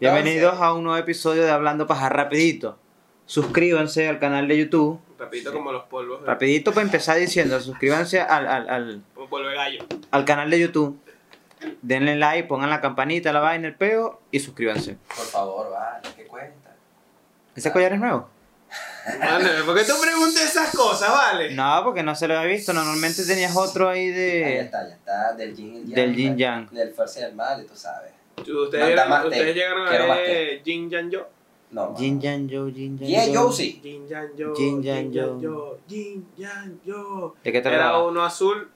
Bienvenidos a un nuevo episodio de Hablando Paja Rapidito. Suscríbanse al canal de YouTube. Rapidito como los polvos. de- Rapidito para empezar diciendo, suscríbanse al, al, al, Como polvo de gallo. al canal de YouTube. Denle like, pongan la campanita, la vaina, el peo y suscríbanse. Por favor, vale, ¿qué cuesta? ¿Ese collar es nuevo? ¿por qué tú preguntas esas cosas, vale? No, porque no se lo había visto. Normalmente tenías otro ahí Ahí de... está, ya está, del yin y yang. Del yin yang. Del fuerza y del mal, y tú sabes. Ustedes, té. ustedes llegaron a ver Jin Yang Yo. No, Jin. Yang Yo, Jin Yang Yeah, Yo. yo sí. Jin Yang Yo. Jin Yang Yo. Jin Yang Yo. ¿De qué Era trataba? uno azul,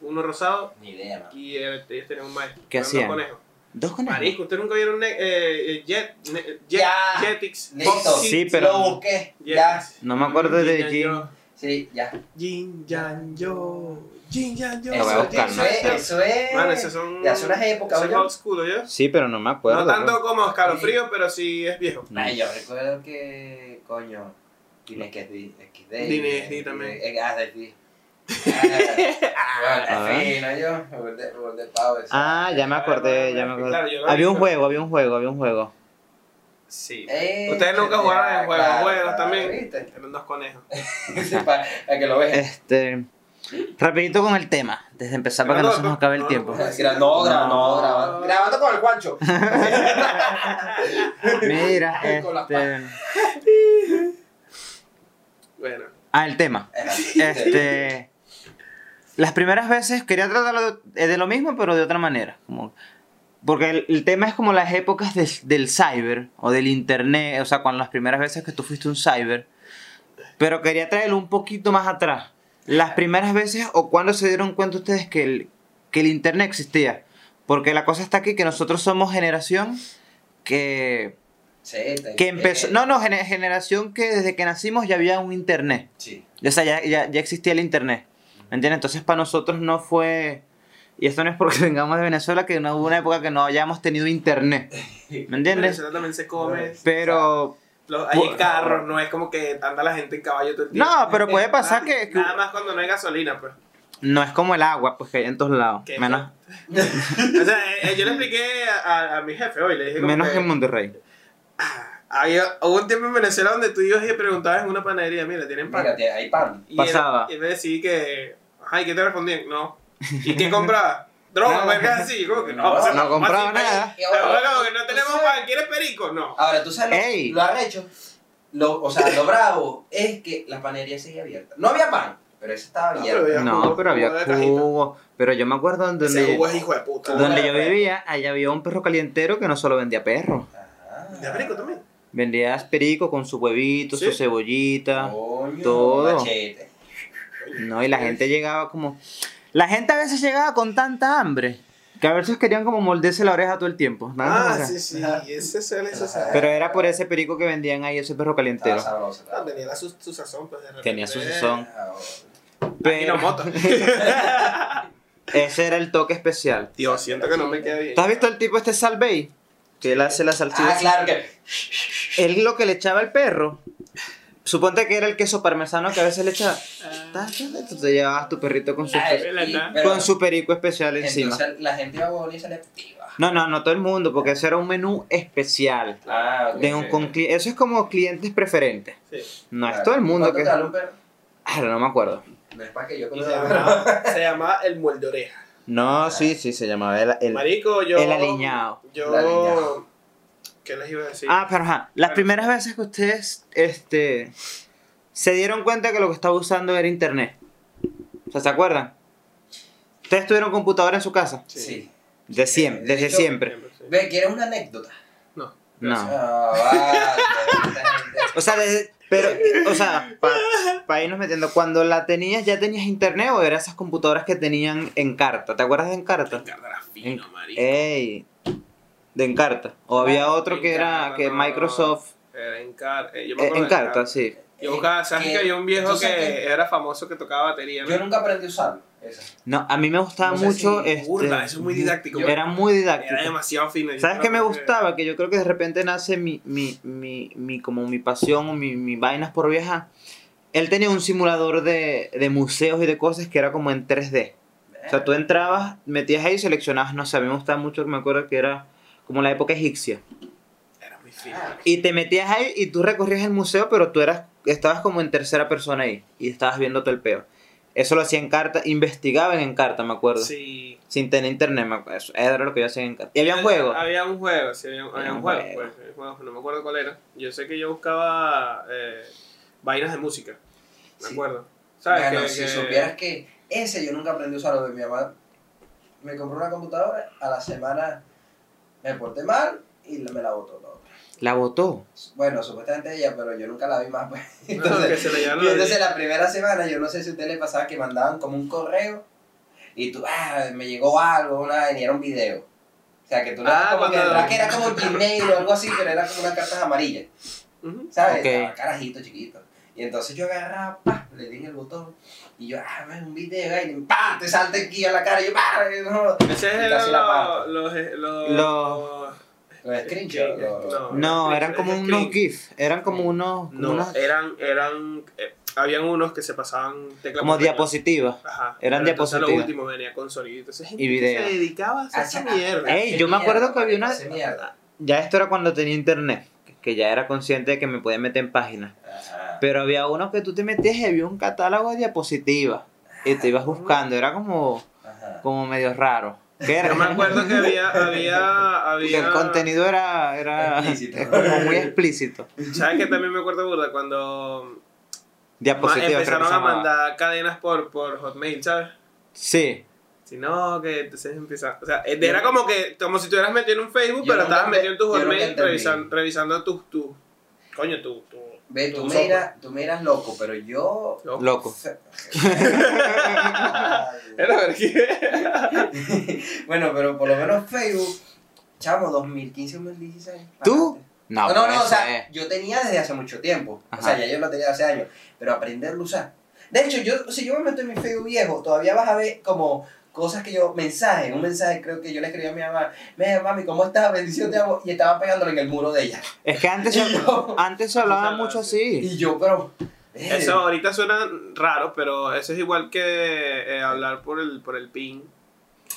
uno rosado Ni idea, mano. y el- ellos tenían un maestro. ¿Qué dos hacían? conejos. ¿Dos conejos? Marisco, ¿ustedes nunca vieron eh, eh, Jet, Jet, Ya. Jetix? Sí, pero- Lo busqué. Ya. No me acuerdo de Jin. Sí, ya. Jin Yang Yo. Jin Yang Yo. Lo voy a Eso, buscar, eso es, eso es. Mano, esos son. De hace unas épocas, esos oye. old school, ¿oye? Sí, pero no me acuerdo. No tanto como escalofrío, pero sí es viejo. Ay, yo recuerdo que, coño, Tienes que XD. Dinés, también. Eh, Ah, de ti. Ah. Ah, ya me acordé, ya me acordé. Había un juego, había un juego, había un juego. Sí. Eh, Ustedes nunca jugaron ya, en juegos, claro, juegos claro, también. ¿viste? Eran dos conejos. Para, para que lo veas. Este. Rapidito con el tema, desde empezar para que no se nos acabe el tiempo. no, Gra- No, gra- no, No. grabando, grabando con el Juancho. Mira, este. Bueno. Ah, el tema. Este. Las primeras veces quería tratarlo de, de lo mismo, pero de otra manera. Como, porque el, el tema es como las épocas del, del cyber o del internet, o sea, cuando las primeras veces que tú fuiste un cyber. Pero quería traerlo un poquito más atrás. Las primeras veces o cuando se dieron cuenta ustedes que el, que el internet existía. Porque la cosa está aquí que nosotros somos generación que, que empezó... No, no, gener- generación que desde que nacimos ya había un internet. Sí. O sea, ya, ya, ya existía el internet. ¿Me entiendes? Entonces para nosotros no fue... Y esto no es porque vengamos de Venezuela, que no hubo una época que no hayamos tenido internet. ¿Me En entiendes? Venezuela también se come. Pero... Los, hay carros, no es como que anda la gente en caballo todo el tiempo. No, pero puede pasar que... que Nada más cuando no hay gasolina, pues. no es como el agua, pues que hay en todos lados. ¿Qué? Menos, O sea, eh, yo le expliqué a, a- a mi jefe hoy, le dije como menos que, en Monterrey. había, hubo un tiempo en Venezuela donde tú ibas y preguntabas en una panadería, mira, ¿tienen pan? Mira, hay pan. y pasaba. Él, y me decía que, ay, ¿qué te respondían? No. ¿Y qué compraba? Droga, No. verga así, como que no. No, o sea, no ¿cómo compraba nada. Y ahora- Pero, como que no tenemos ¿tú sabes? pan, ¿quieres perico? No. Ahora, tú sabes Ey. lo, lo arrecho. Lo, o sea, lo bravo es que la panería seguía abierta. No había pan, pero eso estaba No, abierto. pero había No, jugo- pero había jugo. Pero yo me acuerdo donde, Ese jugo es hijo de puta. donde yo vivía, allá había un perro calientero que no solo vendía perros. Ah. ¿De perico también? Vendía perico con su huevito, ¿Sí? su cebollita. Coño, todo. machete. No, y la gente llegaba como... La gente a veces llegaba con tanta hambre que a veces querían como morderse la oreja todo el tiempo. Nada Ah, más. sí, sí. Ese suele ese suele. Pero era por ese perico que vendían ahí, ese perro Estaba calientero. sabroso. Ah, tenía su, su sazón, pues de repente. Tenía su sazón. Ah, Pero Ajinomoto. ese era el toque especial. Dios, siento que no me queda bien. ¿Tú has visto el tipo este Salvey? Que él hace la salchicha. Ah, claro que. Él lo que le echaba al perro. Suponte que era el queso parmesano que a veces le echaba. Ah. Tú te llevabas tu perrito con su, Ay, pero- con su perico especial encima. Entonces la gente iba a Bogotá y se le activa. No, no, no todo el mundo, porque ese era un menú especial. Ah, ok. De un- con cli- eso es como clientes preferentes. Sí. No es todo el mundo ¿Cuánto que. un perro? Ah, no me acuerdo. No es para que yo Y conozca se llamaba, se llamaba el muerde oreja. No, sí, sí, se llamaba el, el, Marico, yo. el aliñado. Yo. El aliñado. ¿Qué les iba a decir? Ah, pero ajá. Las Bueno. primeras veces que ustedes este, se dieron cuenta que lo que estaba usando era internet. O sea, ¿se acuerdan? ¿Ustedes tuvieron computadora en su casa? Sí. De siempre, De desde hecho, siempre. Siempre, sí. Ve, ¿quieres una anécdota? No. No. Ah, vale. esta gente- O sea, desde- pero, o sea, para irnos metiendo, cuando la tenías, ¿ya tenías internet o eran esas computadoras que tenían Encarta? ¿Te acuerdas de Encarta? Ricardo era fino, marico. Ey, de Encarta. O había otro que era que no. Microsoft. Era eh, Encarta, sí. Yo buscaba, ¿sabes Que- que había un viejo que que- era famoso que tocaba batería? ¿no? Yo nunca aprendí a usarlo. Esa. No, a mí me gustaba No sé mucho. si este, burda, eso es muy didáctico. Era muy didáctico. Era demasiado fino. ¿Sabes qué me gustaba? Que yo creo que de repente nace mi, mi, mi, mi como mi pasión o mi, mi vainas por viajar. Él tenía un simulador de, de museos y de cosas que era como en 3D. O sea, tú entrabas, metías ahí y seleccionabas, no sé, a mí me gustaba mucho, me acuerdo que era como la época egipcia. Y te metías ahí y tú recorrías el museo, pero tú eras, estabas como en tercera persona ahí y estabas viendo todo el peo. Eso lo hacía en carta, investigaban en carta, me acuerdo. Sí. Sin tener internet, me acuerdo. Eso era lo que yo hacía en carta. Y había un juego. Había un juego, sí, había, había un un juego. juego. pues, no me acuerdo cuál era. Yo sé que yo buscaba eh, vainas de música. Me Sí. acuerdo. ¿Sabes? Bueno, que, si que- supieras que ese yo nunca aprendí a usarlo de mi mamá. Me compró una computadora, a la semana me porté mal y me la botó todo. La votó. Bueno, supuestamente ella, pero yo nunca la vi más. Pues. No, que Entonces, se le llaman y los- entonces la primera semana, yo no sé si a usted le pasaba que mandaban como un correo y tú, ah, me llegó algo, una y era un video. O sea, que tú Ah, como que, era como Gmail o algo así, pero era como unas cartas amarillas. ¿Sabes? Estaba carajito chiquito. Y entonces yo agarraba, pa, le di en el botón. Y yo, ah, ves un video ahí, y pa, te salta aquí a la cara. Y yo, pa, no. Ese Y es casi la parto. los, los, los, screenshots. No, eran como unos GIF. Eran como unos. como No, eran, eran, eh, habían unos que se pasaban tecla como diapositivas. Ajá. Eran diapositivas. Lo último venía con sonido. Entonces, gente Y video. se dedicaba a hacer esa Ah, mierda. Ey, yo me acuerdo que había una- hace mierda. Ya esto era cuando tenía internet. Que ya era consciente de que me podía meter en páginas. Ajá. Pero había uno que tú te metías y había un catálogo de diapositivas. Y te ibas buscando. Era como, Ajá. como medio raro. ¿Qué era? Yo me acuerdo que había, había, Que había... el contenido era, era Explícito. como muy explícito. ¿Sabes que también me acuerdo burda? Cuando Diapositivas. empezaron a mandar cadenas por, por Hotmail, ¿sabes? Sí. Si no, que entonces empieza... O sea, era como que, como si estuvieras metido en un Facebook, Yo pero estabas me- metido en tu Hotmail entendí. revisan- revisando tus, tus... Coño, tu... tu Ve, tú me, dirás, tú me dirás loco, pero yo. Loco. Bueno, pero por lo menos Facebook, chamo, 2015, 2016. ¿Tú? No, No, no, no, o sea, yo tenía desde hace mucho tiempo. Ajá. O sea, ya yo lo tenía hace años. Pero aprenderlo a usar. De hecho, yo, si yo me meto en mi Facebook viejo, todavía vas a ver como cosas que yo, mensajes, un mensaje creo que yo le escribí a mi mamá, mira mami, ¿cómo estás? Bendición, te amo. Y estaba pegándole en el muro de ella. Es que antes, yo, antes se hablaba mucho así. y yo pero... eh, Eso ahorita suena raro, pero eso es igual que eh, hablar por el, por el ping.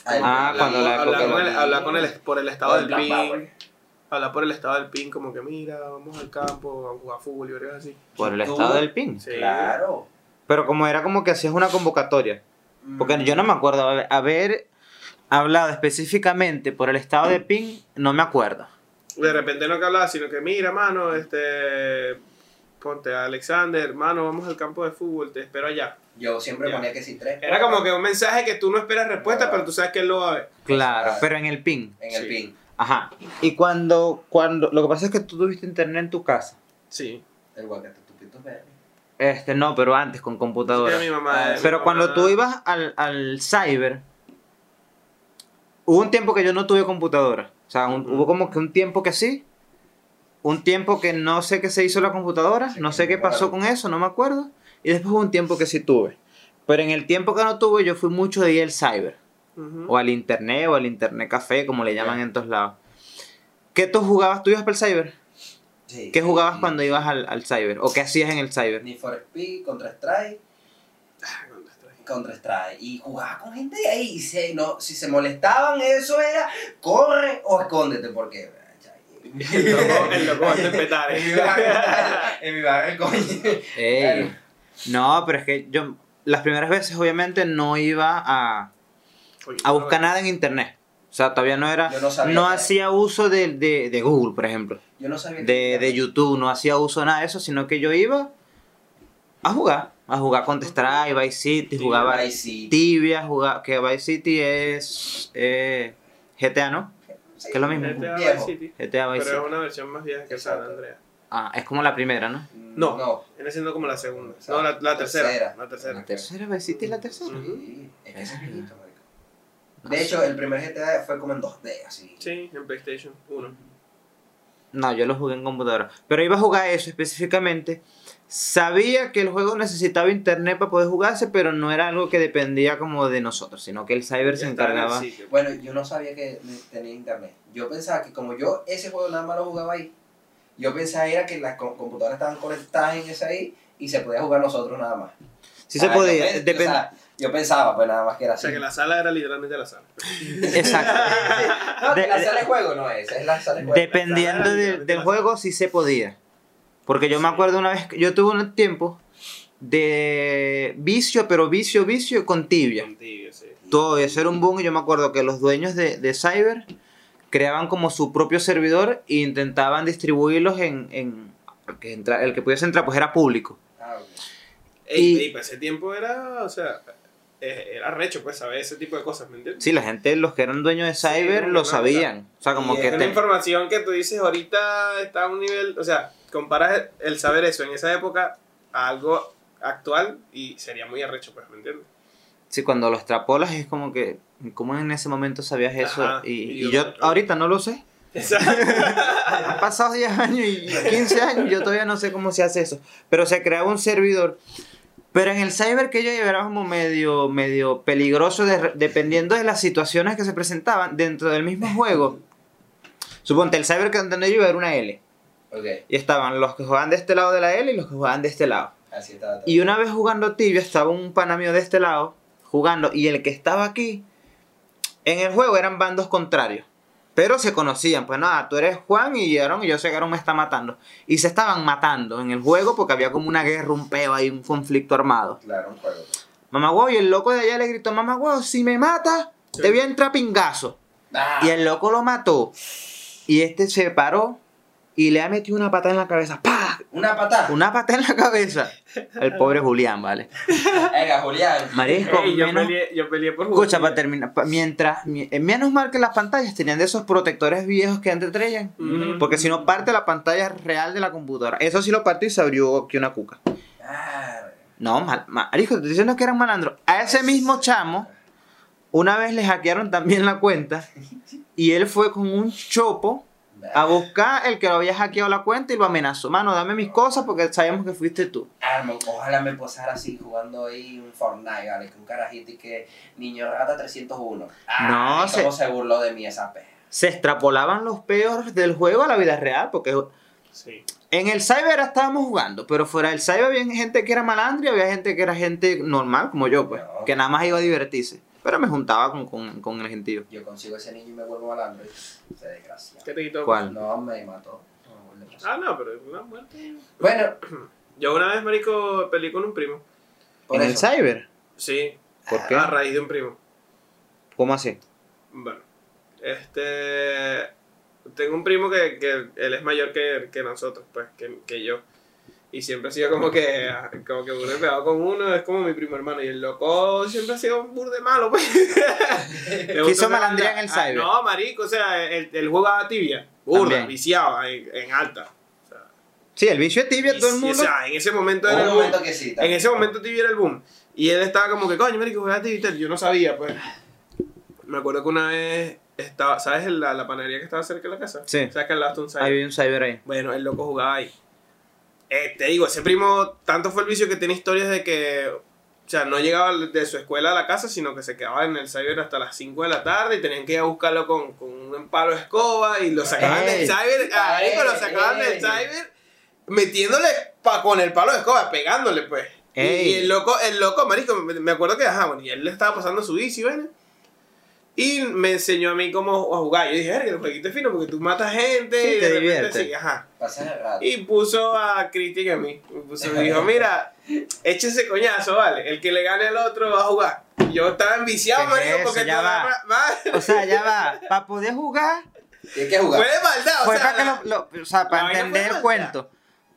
ay, Ah, cuando la hablar, con el, la- hablar con el, por el estado del Power. ping. Hablar por el estado del ping, como que mira, vamos al campo, vamos a jugar fútbol y así. Por el ¿Tú? estado del PIN. Sí. Claro. Pero como era como que hacías una convocatoria. Porque yo no me acuerdo haber- hablado específicamente por el estado de PIN, no me acuerdo. De repente no que hablaba, sino que mira, mano, este. Ponte a Alexander, mano, vamos al campo de fútbol, te espero allá. Yo siempre Ya. ponía que sí tres. Era como que un mensaje que tú no esperas respuesta, pero tú sabes que él lo va a ver. Claro, pero en el PIN. En el pin. Ajá. Y cuando, cuando, lo que pasa es que tú tuviste internet en tu casa. Sí. El guacate tupito verde. Este, no, pero antes con computadora. Sí, mi mamá- Ah, mi Pero mamá- cuando tú ibas al, al cyber, hubo un tiempo que yo no tuve computadora. O sea, un- hubo como que un tiempo que sí, un tiempo que no sé qué se hizo la computadora, Sí, no sé qué pasó con eso, no me acuerdo. Y después hubo un tiempo que sí tuve. Pero en el tiempo que no tuve, yo fui mucho de ir al cyber. O al internet, o al internet café, como le llaman en todos lados. ¿Qué tú jugabas? ¿Tú ibas para el cyber? Sí. ¿Qué jugabas Y- cuando ibas al, al cyber? ¿O qué hacías en el cyber? Need for Speed, Contra Strike, Contra Strike. Y jugaba con gente de ahí. Y se, no, si se molestaban, eso era corre o escóndete, porque. El loco, el loco va a interpretar. En mi barrio, en mi barrio, coño. Ey. Claro. No, pero es que yo las primeras veces obviamente no iba a, a buscar nada en internet. O sea, todavía no era... Yo no sabía No que- hacía uso de, de, de Google, por ejemplo. Yo no sabía De, de YouTube, no hacía uso de nada de eso, sino que yo iba a jugar. A jugar Counter Strike, Vice City, Sí, jugaba Vice City. Tibia, jugaba... Que Vice City es eh, GTA, ¿no? Sí, que es lo mismo. GTA. Vice City. GTA Vice Pero City. es una versión más vieja que San. Andreas. Ah, es como la primera, ¿no? No. No. Viene siendo como la segunda. No, la, la tercera. Tercera. La tercera. La tercera, Vice City es la tercera. Sí, es que ese es viejito, marico. De hecho, el primer GTA fue como en 2D, así. Sí, en PlayStation 1. No, yo lo jugué en computadora. Pero iba a jugar eso específicamente. Sabía que el juego necesitaba internet para poder jugarse, pero no era algo que dependía como de nosotros, sino que el cyber se en encargaba. Bueno, yo no sabía que tenía internet. Yo pensaba que como yo ese juego nada más lo jugaba ahí, yo pensaba era que las co- computadoras estaban conectadas en ese ahí y se podía jugar nosotros nada más. Sí se Ah, podía. Yo, pe- depen- o sea, yo pensaba, pues nada más que era O así. sea que la sala era literalmente la sala. Exacto. No, que de- la sala de juego no es, es la sala de juego. Dependiendo sala, de- literalmente del juego, sí se podía. Porque yo me acuerdo una vez, que yo tuve un tiempo de vicio, pero vicio, vicio con tibia. Contigo, sí. Todo eso era un boom y yo me acuerdo que los dueños de, de Cyber creaban como su propio servidor e intentaban distribuirlos en... en el, que entra- el que pudiese entrar pues era público. Ah, ok. Ey, Y- y para ese tiempo era, o sea, era recho, pues, saber ese tipo de cosas, ¿me entiendes? Sí, la gente, los que eran dueños de Cyber lo sabían. O sea, como Y que... es una te- información que tú dices ahorita está a un nivel, o sea, comparas el saber eso en esa época a algo actual y sería muy arrecho, pues, ¿me entiendes? Sí, cuando lo extrapolas es como que... ¿Cómo en ese momento sabías eso? Ajá, y, y y yo- yo ahorita no lo sé. Han pasado 10 años y 15 años, yo todavía no sé cómo se hace eso. Pero se creaba un servidor. Pero en el cyber que yo llevaba como medio, medio peligroso de- dependiendo de las situaciones que se presentaban dentro del mismo juego. Suponte, el cyber que donde yo era una L. Ok, Y estaban los que jugaban de este lado de la L y los que jugaban de este lado. así estaba. Y una vez jugando tibia estaba un pana mío de este lado jugando y el que estaba aquí en el juego eran bandos contrarios. Pero se conocían, pues nada, tú eres Juan y Aaron y yo sé que Aaron me está matando. Y se estaban matando en el juego porque había como una guerra, un peo ahí, un conflicto armado. Claro, un juego. Mamá huevo, y el loco de allá le gritó, mamá huevo, si me mata, te voy a entrar pingazo. Ah, Y el loco lo mató. Y este se paró y le ha metido una patada en la cabeza. ¡Pah! Una patada. Una patada en la cabeza. El pobre Julián, ¿vale? Venga, Julián. Marisco, Ey, yo, menos- peleé, yo peleé por jugar. Escucha, para terminar, pa- mientras, mi- eh, menos mal que las pantallas tenían de esos protectores viejos que antes traían, porque si no parte la pantalla real de la computadora. Eso sí lo partió y se abrió aquí una cuca. Ah, No, mal, marico, te estoy diciendo que eran malandros. A ese mismo chamo, una vez le hackearon también la cuenta y él fue con un chopo a buscar el que lo había hackeado la cuenta y lo amenazó. Mano, dame mis cosas porque sabemos que fuiste tú. Ah, ojalá me posara así jugando ahí un Fortnite, ¿vale? Que un carajito y que niño rata 301. Ah, No, se- se burló de mí esa perra. Se extrapolaban los peores del juego a la vida real, porque Sí. En el cyber estábamos jugando, pero fuera del cyber había gente que era malandra y había gente que era gente normal, como yo, pues, No. que nada más iba a divertirse. Pero me juntaba con, con, con el gentío. Yo consigo ese niño y me vuelvo malandro. y Se desgracia. ¿Qué te quitó? ¿Cuál? No, me mató. No, me. Ah, no, pero es una muerte. Bueno, Yo una vez, marico, peleé con un primo. por ¿En eso. el cyber? Sí, ¿Por qué? a raíz de un primo. ¿Cómo así? Bueno, este. Tengo un primo que, que él es mayor que, que nosotros, pues, que, que yo. Y siempre ha sido como que, como que burde pegado con uno, es como mi primo hermano. Y el loco siempre ha sido un burde malo, pues. Quiso gusta malandrear en el Ah, cyber. No, marico, o sea, él, él jugaba tibia, burda, También. viciado, en, en alta. O sea, Sí, el bicho de tibia, y todo el mundo. o sea, en ese momento era el boom. momento que sí. En ese momento tibia era el boom. Y él estaba como que, coño, marico, juega tibia y tal. Yo no sabía, pues. Me acuerdo que una vez estaba, ¿sabes la, la panadería que estaba cerca de la casa? Sí. ¿Sabes que al lado está un cyber? Había un cyber ahí. Bueno, el loco jugaba ahí. Eh, te digo, ese primo, tanto fue el vicio que tiene historias de que, o sea, no llegaba de su escuela a la casa, sino que se quedaba en el cyber hasta las 5 de la tarde y tenían que ir a buscarlo con, con un palo de escoba y lo sacaban Ey. del cyber, ah, marico, lo sacaban del cyber metiéndole pa, con el palo de escoba, pegándole, pues. Y, Ey. y el loco, el loco, marico, me, me acuerdo que, ajá, bueno, y él le estaba pasando su bici, ¿ven? Y me enseñó a mí cómo a jugar. Yo dije, verga, el jueguito es fino porque tú matas gente Sí, y te de repente divierte. sí, ajá. Y puso a Cristian y a mí. Me puso, me dijo, mira, échese coñazo, vale. El que le gane al otro va a jugar. Yo estaba enviciado, ¿Qué es marico, porque Ya va. ma- O sea, ya va. Para poder jugar, Tienes que jugar. Fue de maldad, o fue sea. para que lo, lo- o sea, para entender el cuento.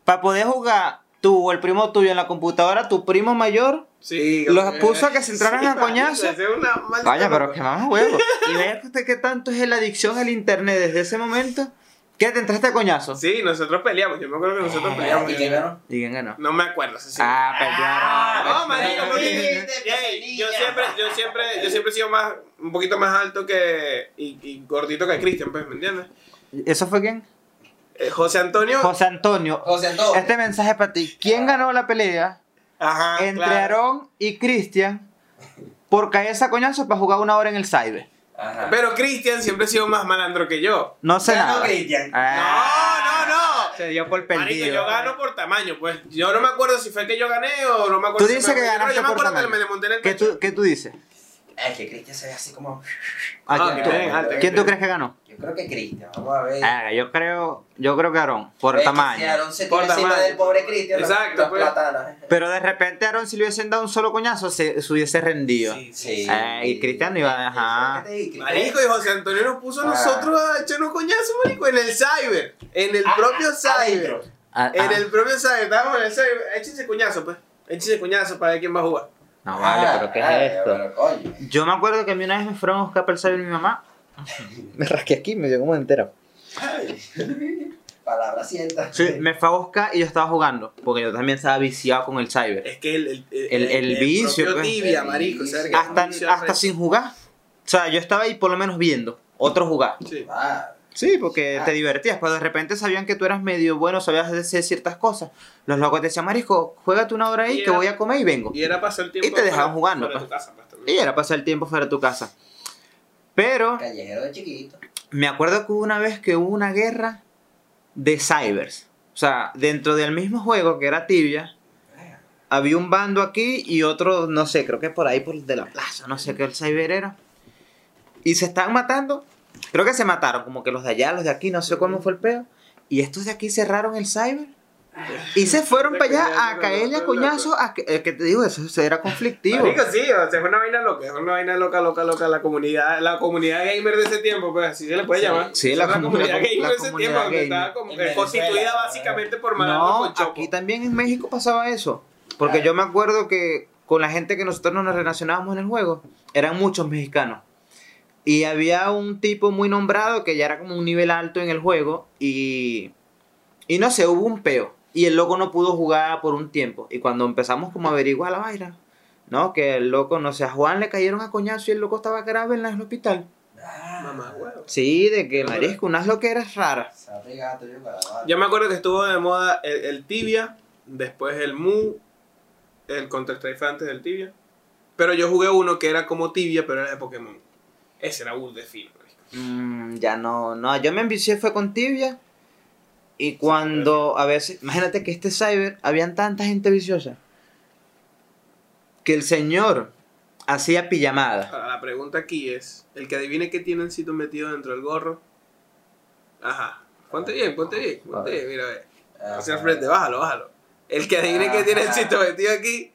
Para poder jugar tú o el primo tuyo en la computadora, tu primo mayor, Sí, Los puso a que se entraran a coñazo. Vaya, pero que más huevo. Y vea que usted qué tanto es la adicción al internet desde ese momento que te entraste a coñazo. Sí, nosotros peleamos. Yo me acuerdo que nosotros peleamos. ¿Y quién ganó? ¿Y quién ganó? No me acuerdo. sí, sí. Ah, perdieron. No, marico, porque yo siempre, yo siempre, yo siempre he sido más, un poquito más alto que y, y gordito que Cristian, pues, ¿me entiendes? ¿Eso fue quién? Eh, José Antonio. José Antonio. José Antonio. Este mensaje para ti. ¿Quién ganó la pelea Ajá. entre claro. Aarón y Cristian por caerse a coñazo para jugar una hora en el cyber? Ajá. Pero Cristian siempre ha sido más malandro que yo. No sé Ganó nada. Cristian. Ah. No, no, no. Se dio por Marico, perdido. yo gano por tamaño, pues. Yo no me acuerdo si fue que yo gané o no me acuerdo Tú si dices me- que yo- ganaste Yo me por acuerdo que tamaño. me desmonté en el ¿Qué pecho. tú, ¿Qué tú dices? Es que Cristian se ve así como. ¿A Ah, quién, tú- bien, alto, ¿quién que tú bien. crees que ganó? Yo creo que Cristian. Vamos a ver. Ah, yo creo, yo creo que Aarón, por que tamaño. Si se Por tira encima tamaño. del pobre Cristian. Exacto, las pues. platanas. Pero de repente Aaron si le hubiesen dado un solo coñazo se, se hubiese rendido. Sí, Sí. Eh, y Cristian iba a- dije, Marico, y José Antonio nos puso a Ah. nosotros a echarnos coñazo, marico, en el cyber. En el Ah, propio ah, cyber. Ah, En ah. el propio cyber. Estábamos en el cyber. Échense coñazo, pues. Échense coñazo para ver quién va a jugar. No vale, Ah, pero ¿qué ah, es esto? pero coño. Yo me acuerdo que a mí una vez me fueron a buscar para el cyber mi mamá. me rasqué aquí, me dio como entera. Palabra sienta. Sí, me fue a buscar y yo estaba jugando. Porque yo también estaba viciado con el cyber. Es que el, el, El- el vicio, propio pues. tibia, El marico. es un Hasta, hasta sin jugar. O sea, yo estaba ahí por lo menos viendo otro jugar. Sí. Ah, Sí, porque Ah. te divertías, pero de repente sabían que tú eras medio bueno, sabías hacer ciertas cosas. Los locos te decían, Marisco, juégate una hora ahí Y que era- voy a comer y vengo. Y era pasar el tiempo. Y te dejaban fuera- jugando, fuera de pues. tu casa, pues. Y era pasar el tiempo fuera de tu casa. Pero callejero de chiquito. me acuerdo que hubo una vez que hubo una guerra de cybers. O sea, dentro del mismo juego que era Tibia, había un bando aquí y otro, no sé, creo que por ahí por de la plaza, no sé qué el cyber era. Y se estaban matando. Creo que se mataron, como que los de allá, los de aquí, no sé cómo fue el peo. Y estos de aquí cerraron el cyber. Y se fueron para allá a caerle a coñazo. A que, eh, que te digo, eso, era conflictivo. Marico, sí, o sea, es una vaina loca, es una vaina loca, loca, loca. La comunidad, la comunidad gamer de ese tiempo, pues así se le puede Sí. llamar. Sí, la comunidad la com- gamer la de ese comunidad tiempo, donde estaba como constituida básicamente por No, aquí también en México pasaba eso. Porque yo me acuerdo que con la gente que nosotros nos relacionábamos en el juego, eran muchos mexicanos. Y había un tipo muy nombrado que ya era como un nivel alto en el juego. Y, y no sé, hubo un peo. Y el loco no pudo jugar por un tiempo. Y cuando empezamos como a averiguar la vaina, ¿no? Que el loco, no sé, a Juan le cayeron a coñazo y el loco estaba grave en el hospital. Ah, Mamá, huevo. Sí, de que marisco, unas loqueras raras. Yo me acuerdo que estuvo de moda el, el Tibia, después el Mu, el Counter Strike antes del Tibia. Pero yo jugué uno que era como Tibia, pero era de Pokémon. Ese era Bull de fino. marico. Mm, ya no, no, yo me envicié fue con tibia. Y cuando a veces, imagínate que este cyber, habían tanta gente viciosa. Que el señor hacía pijamada. Ahora, la pregunta aquí es, el que adivine qué tiene Encito metido dentro del gorro. Ajá. Ponte bien, ponte bien, ponte bien, mira, ve. Hacia el frente, bájalo, bájalo. El que adivine qué tiene Encito metido aquí,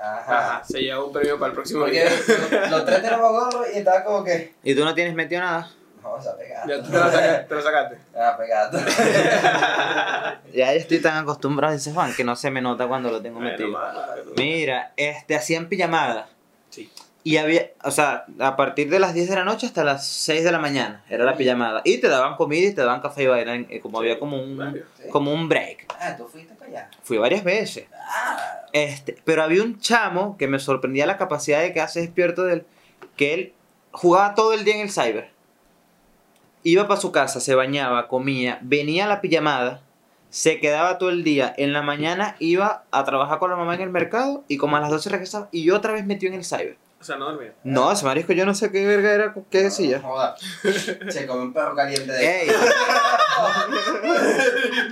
Ajá. ajá, se lleva un premio para el próximo Porque día. los, los tres tenemos gorro y estaba como que. Y tú no tienes metido nada. Vamos a pegar. Ya tú te lo sacaste. Te lo sacaste. Ah. Ya yo estoy tan acostumbrado, dice Juan, que no se me nota cuando lo tengo metido. Mira, este, hacían pijamada. Sí. Y había, o sea, a partir de las 10 de la noche hasta las 6 de la mañana era la pijamada. Y te daban comida y te daban café y vaina, eh, como había como un, Varios. Sí. como un break. Ah, tú fuiste para allá. Fui varias veces. Ah, Este, pero había un chamo que me sorprendía la capacidad de quedarse despierto de él, que él jugaba todo el día en el cyber. Iba para su casa, se bañaba, comía, venía a la pijamada, se quedaba todo el día. En la mañana iba a trabajar con la mamá en el mercado y como a las 12 regresaba y otra vez metió en el cyber. O sea, no dormía. No, ese marisco yo no sé qué verga era, qué decía. Joda. Se come un perro caliente de. Ey,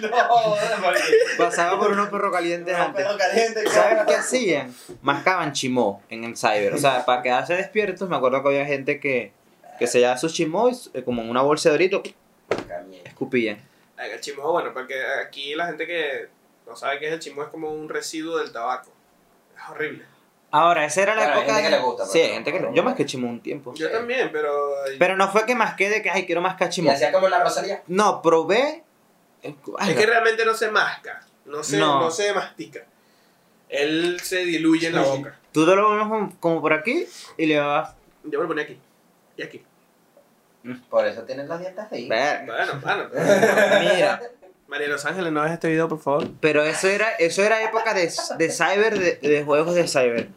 no, pasaba por unos perros calientes antes. perro caliente. ¿Sabes qué hacían? Mascaban chimó en el cyber. O sea, para quedarse despiertos, me acuerdo que había gente que, que se llevaba sus chimó y, eh, como en una bolsa de dorito, escupían. Ay, El chimó, bueno, porque aquí la gente que no sabe qué es el chimó es como un residuo del tabaco. Es horrible. Ahora, esa era la Bueno, hay época. gente de- que le gusta, sí, pero hay no, gente que no, Yo no. más que chimó un tiempo. Yo también, pero. Pero no fue que más de que, ay, quiero más Y hacía como la Rosalía. No, probé. Ay, es que realmente no se masca. No se, No. no. se mastica. Él se diluye en la boca. Tú te lo pones como, como por aquí y le vas. Yo me lo ponía aquí. Y aquí. Por eso tienes las dientes ahí. Verga. Bueno, bueno. Mira, María Los Ángeles, no ves este video, por favor. pero eso era, eso era época de, de cyber, de, de juegos de cyber.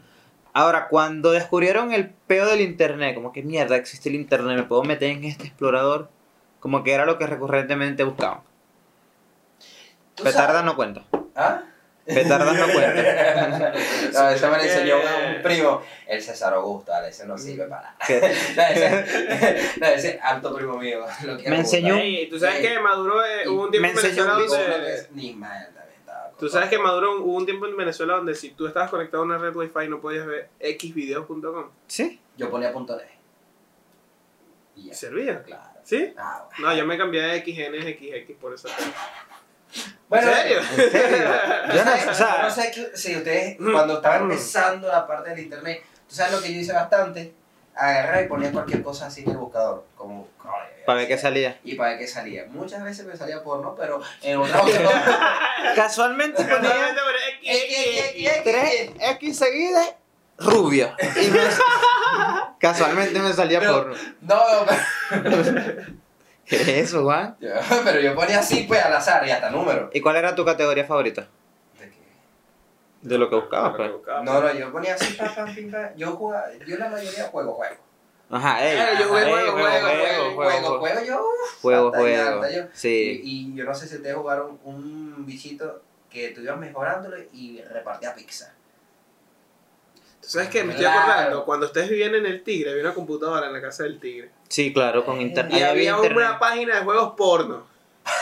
Ahora, cuando descubrieron el peo del internet, como que mierda, existe el internet, me puedo meter en este explorador, como que era lo que recurrentemente buscaban. ¿Tú Petarda sabes? no cuenta. ¿Ah? Petardas no cuentan. no, eso me lo enseñó un primo, el César Augusto, vale, ese no sirve para nada. ¿Qué? No, ese, no, ese alto primo mío. lo Me enseñó- mucho. Ey, tú sabes Sí. que Maduro eh, hubo un tiempo Me en Venezuela donde... Ni mal también estaba. Tú sabes que Maduro hubo un tiempo en Venezuela donde si tú estabas conectado a una red wifi no podías ver xvideos.com. Sí. Yo ponía punto net. ¿Servía? Claro. ¿Sí? Ah, bueno. No, yo me cambié de XN a XX por eso. Bueno, ¿En serio? ¿En serio? Yo no, sé, o sea, yo no sé que- si ustedes, cuando estaban empezando la parte del internet, tú sabes lo que yo hice bastante, agarrar y ponía cualquier cosa así en el buscador, como para ver qué salía. y para ver qué salía. Muchas veces me salía porno, pero en otra ocasión. Casualmente ponía X seguidas, rubia. Casualmente me salía porno. No, pero, ¿Qué es eso, Juan? pero yo ponía así pues al azar y hasta número. ¿Y cuál era tu categoría favorita? ¿De qué? De lo que buscabas, pues. No, no, yo ponía así, pam, pam, pim, pam. Yo jugaba, yo la mayoría juego, juego. Ajá. Eh, yo jugué ey, juego, juego, juego, juego, juego, yo. Juego, hasta allá, juego. hasta yo. Sí. Y, y yo no sé si ustedes jugaron un bichito que tú ibas mejorándolo y repartía pizza. ¿Tú sabes qué? Me estoy Claro. acordando. Cuando ustedes vivían en el Tigre, había una computadora en la casa del Tigre. Sí, claro, con Eh, internet. Y había internet. una página de juegos porno.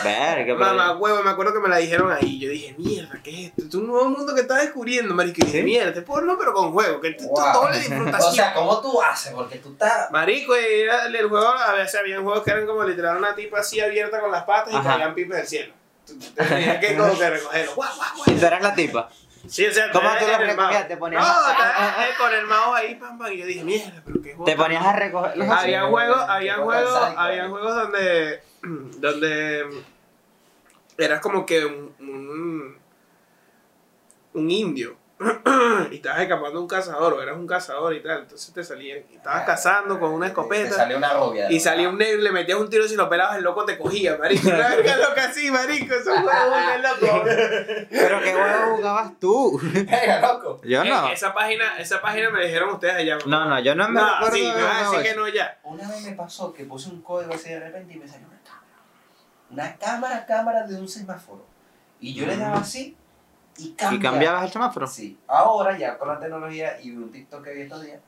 Verga, Mamá, huevo, me acuerdo que me la dijeron ahí. Yo dije, mierda, ¿qué es esto? Es un nuevo mundo que estás descubriendo, marico. Y dije, ¿Sí? mierda, este porno, pero con juego. Que es Wow. doble disfrutación. O sea, ¿cómo tú haces? Porque tú estás. Marico, y era el, juego, a veces había juegos que eran como literal una tipa así abierta con las patas y Ajá. caían pipas del cielo. Tú tú tenías que como que recogerlo. Guau, guau, Y guau. tú eras la tipa. Sí, o sea, ¿Cómo te- tú lo recogías? Te ponías- No, te- eh, con el mouse ahí, pam, pam. Y yo dije, mierda, pero qué juego. Te ponías a recoger los Había- juegos, juego juegos, ¿no? juegos donde, donde eras como que un, un, un indio y estabas escapando de un cazador o eras un cazador y tal, entonces te salían, y estabas cazando con una Te escopeta salió una rubia. y salía un negro y le metías un tiro y si lo pelabas el loco te cogía, marico, una verga loca así, marico, eso fue un loco. Pero qué juego jugabas tú. Venga, loco. Yo no. Eh, Esa página, esa página me dijeron ustedes allá. No, no, yo no me no, sí, me vas a decir que no ya. Una vez me pasó que puse un código así de repente y me salió una cámara. Una cámara, cámara de un semáforo. Y yo le daba así y ¿Y cambiaba. cambiabas el semáforo? Sí. Ahora, ya con la tecnología y un TikTok que vi estos días,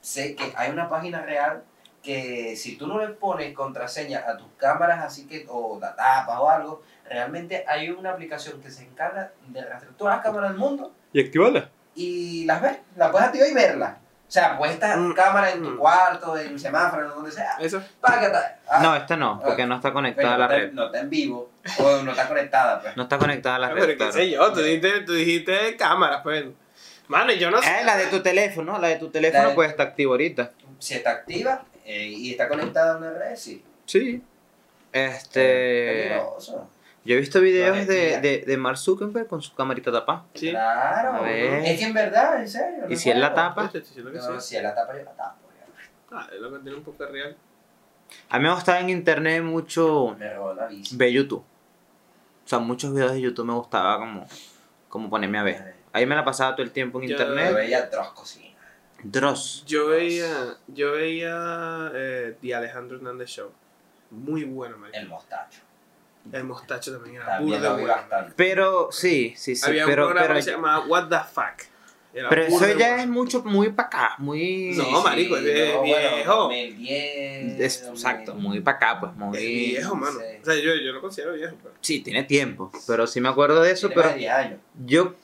sé que hay una página real que si tú no le pones contraseña a tus cámaras, así que, o la tapas o algo, realmente hay una aplicación que se encarga de rastrear todas las cámaras del mundo ¿Y activarla? y las ves. La puedes activar y verla. O sea, puedes estar Mm. cámara en tu Mm. cuarto, en un semáforo, en donde sea. Eso. Para que ta- ah, No, esta no, porque no está pero conectada a la red. No está en vivo, o no está conectada, pues. No está conectada a la Ah, red. pero qué claro. sé yo, tú dijiste, tú dijiste cámaras, pues. Mano, yo no sé. Eh, la de tu teléfono, la de tu teléfono de- pues está activa ahorita. Si está activa eh, y está conectada a una red, sí. Sí. Este. Peligroso. Yo he visto videos No, de, de, de Mark Zuckerberg con su camarita tapada. Sí. Claro. A ver. Es que en verdad, en serio. ¿Y no si él la tapa? Te estoy diciendo que No, sí. si él la tapa, yo la tapo. ya. Ah, es lo que tiene un poco real. A mí me gustaba en internet mucho Me robó la bici. ver YouTube. O sea, muchos videos de YouTube me gustaba como, como ponerme a ver. Ahí me la pasaba todo el tiempo en Yo- internet. veía Dross cocina. Dross. Yo veía, yo veía eh, The Alejandro Hernández Show. Muy bueno, man. El mostacho. El mostacho también era También burda. Pero sí, sí, sí. Había pero un programa pero, que se llamaba What the Fuck. Era pero eso ya es mucho, muy para acá. Muy. No, marico, es de no, viejo. Bueno, 2010. es- exacto, muy para acá, pues. Muy. Es viejo, mano. Sí. O sea, yo, yo lo considero viejo, pero. Sí, tiene tiempo. Pero sí me acuerdo de eso. Tiene Pero más de 10 años. yo.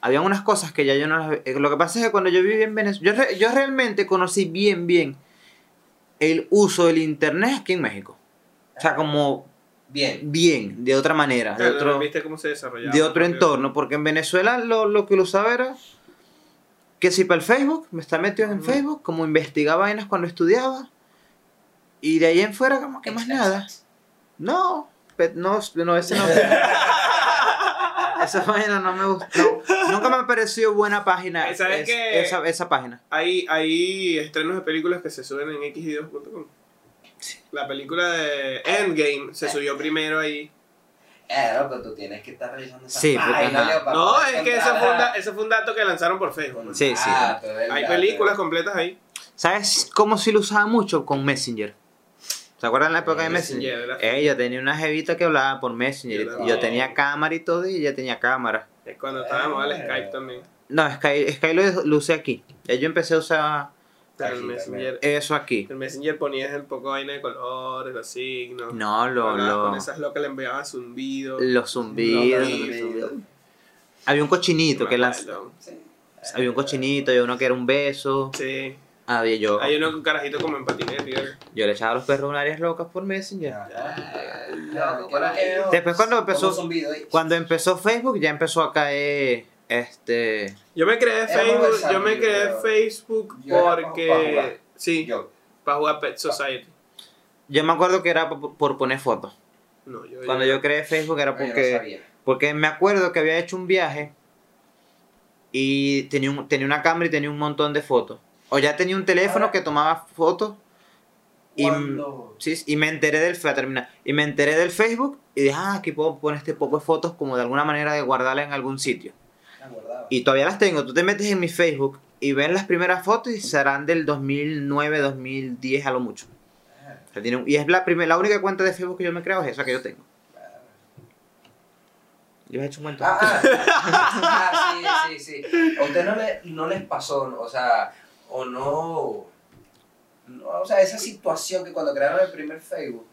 Había unas cosas que ya yo no las ve- eh, Lo que pasa es que cuando yo viví en Venezuela. Yo, re- yo realmente conocí bien, bien el uso del internet aquí en México. O sea, como Bien. bien, de otra manera. De otro, ¿Viste cómo se desarrollaba? de otro Rápido. entorno. Porque en Venezuela lo, lo que lo usaba era. Que si para el Facebook, me está metido en. Facebook, como investigaba vainas cuando estudiaba. Y de ahí en fuera, como que más nada. No, no, no, ese no. esa página no me gustó. nunca me pareció buena página. ¿Sabes es- qué? esa, esa página. Hay, hay estrenos de películas que se suben en xvideos.com. La película de Endgame se subió primero ahí. Eh, loco, tú tienes que estar revisando esa Sí, ajá. No, es que ese fue, un da- ese fue un dato que lanzaron por Facebook. Sí, sí. Ah, Hay la- películas completas ahí. ¿Sabes cómo sí lo usaba mucho? Con Messenger. ¿Se acuerdan la época de Messenger, Eh, yo tenía una jevita que hablaba por Messenger. Yo y yo también. tenía cámara y todo, y ella tenía cámara. Es cuando estaba de moda el Skype también. No, Sky, Sky lo, lo usé aquí. Ya yo empecé a usar Pero el Messenger, eso aquí. el Messenger ponías el poco vaina de colores, los signos. No, lo, lo, Con esas locas le enviabas zumbido. los zumbidos. Zumbido. Había un cochinito que las, Sí. había un cochinito, había uno que era un beso. Sí. Había yo. Hay uno con carajito como en patinete. Yo le echaba a los perros unas áreas locas por Messenger. Ahí. Después cuando empezó- zumbido. Cuando empezó Facebook ya empezó a caer este Yo me creé Facebook, yo me creé. Facebook porque sí, para jugar Pet Society. yo me acuerdo que era por, por poner fotos. No, yo, Cuando yo creé Facebook era porque porque me acuerdo que había hecho un viaje y tenía un, tenía una cámara y tenía un montón de fotos. O ya tenía un teléfono que tomaba fotos y Sí, sí, y me enteré del fue a terminar. Y me enteré del Facebook y dije, ah, aquí puedo poner este poco de fotos como de alguna manera de guardarla en algún sitio. Y todavía las tengo. Tú te metes en mi Facebook y ves las primeras fotos y serán del 2009, 2010 a lo mucho. O sea, tiene un- y es la, primer, la única cuenta de Facebook que yo me creo es esa que yo tengo. Yo he hecho un montón. Ah, ah, ah, sí, sí, sí. ¿A usted no, le, no les pasó, no? o sea, o no, no, o sea, esa situación que cuando crearon el primer Facebook,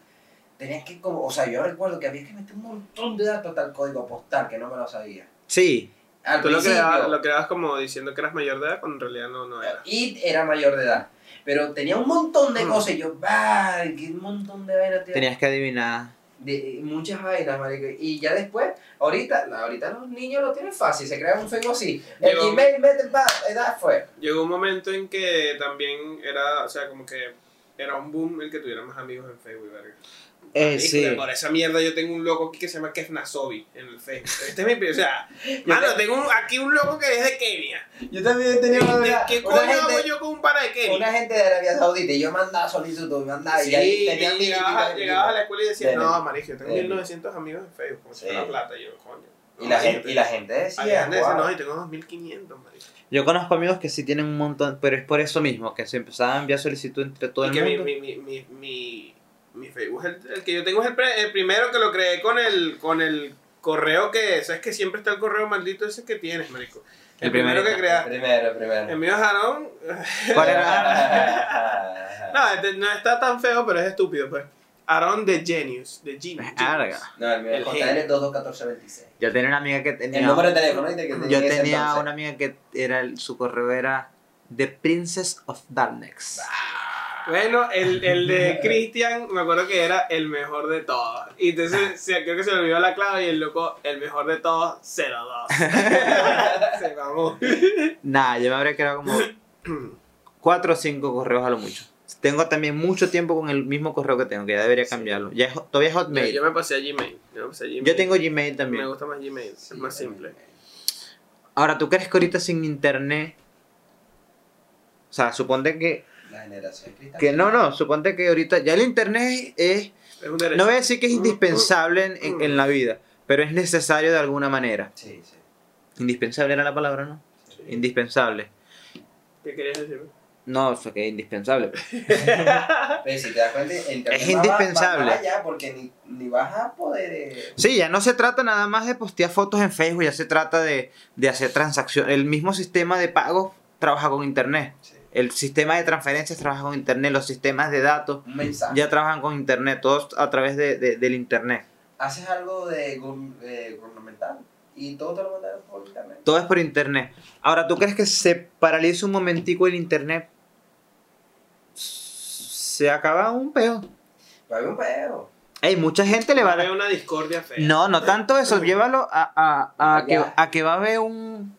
tenías que como, o sea, yo recuerdo que había que meter un montón de datos hasta el código postal, que no me lo sabía. Sí, Al Tú lo principio, creabas, lo creabas como diciendo que eras mayor de edad, cuando en realidad no, no era. y era mayor de edad, pero tenía un montón de Mm. cosas y yo, ¡ay, qué montón de vainas tenías que adivinar. de muchas vainas, marico. Y ya después, ahorita, ahorita los niños lo tienen fácil, se crean un Facebook así. El Llegó- Gmail, mete edad fue. Llegó un momento en que también era, o sea, como que era un boom el que tuviera más amigos en Facebook, verga. Eh, Marico, sí. Por esa mierda yo tengo un loco aquí que se llama Kefnasobi en el Facebook. Este es mi, o sea, Yo mano, te- tengo un- aquí un loco que es de Kenia. Yo también tenía ¿De- una, ¿Qué coño hago gente, yo con un pana de Kenia? una gente de Arabia Saudita y yo mandaba solicitud, mandaba y ahí Sí, tenían que mi llegabas, llegabas a la escuela y decías, no, marico, yo tengo Dele. 1900 amigos en Facebook, como si Sí. fuera plata. Y yo, coño. y la, gente, y la gente decía, gente decía, "Wow". no, y tengo 2500, marico. Yo conozco amigos que sí tienen un montón, pero es por eso mismo, que se empezaban a enviar solicitud entre todo y el que mi, mundo. mi, mi, mi, mi, mi Facebook, el, el que yo tengo es el, pre- el primero que lo creé con el, con el correo que, sabes que siempre está el correo maldito ese que tienes, marico. El, El primero que creaste. Primero, El primero. mío es Aaron. ¿Cuál era? No, este no está tan feo, pero es estúpido, pues. Aaron de Genius. De Genius. Verga. No, el mío El es JL 221426. Yo tenía una amiga que tenía. El número de teléfono, ¿viste? Que yo en ese tenía una amiga que era el- su correo era The Princess of Darkness. Bueno, el, el de Christian, me acuerdo que era el mejor de todos. Y entonces se- creo que se le olvidó la clave y el loco, el mejor de todos, 02. se mamó. Nah, yo me habría quedado como cuatro o cinco correos a lo mucho. Tengo también mucho tiempo con el mismo correo que tengo, que ya debería cambiarlo. Ya es, todavía es Yo, Hotmail. yo me pasé a Gmail. Yo, me pasé a Gmail. Yo tengo Gmail Me también. gusta más Gmail, es más simple. Ahora, ¿tú crees que ahorita sin internet? O sea, suponte que... La generación cristal. Que no, no, suponte que ahorita ya el internet es... Es un derecho. No voy a decir que es indispensable en, en- en la vida, pero es necesario de alguna manera. Sí, sí. Indispensable era la palabra, ¿no? Sí. Indispensable. ¿Qué querías decir? No, fue que es indispensable. Pero si te das cuenta, el internet Es va- indispensable. va más allá porque ni, ni vas a poder. eh, Sí, ya no se trata nada más de postear fotos en Facebook, ya se trata de, de hacer transacciones. El mismo sistema de pago trabaja con internet. El sistema de transferencias trabaja con internet. Los sistemas de datos Un mensaje. ya trabajan con internet. Todos a través de, de- del internet. Haces algo de gu- eh, gubernamental y todo te lo mandan por internet. Todo es por internet. Ahora, ¿tú crees que se paraliza un momentico el internet? Se acaba un peo. Va a haber un peo. Hay mucha gente le va a a haber una discordia fea. No, no tanto eso, llévalo a, a, a, Allá. que, a que va a haber un...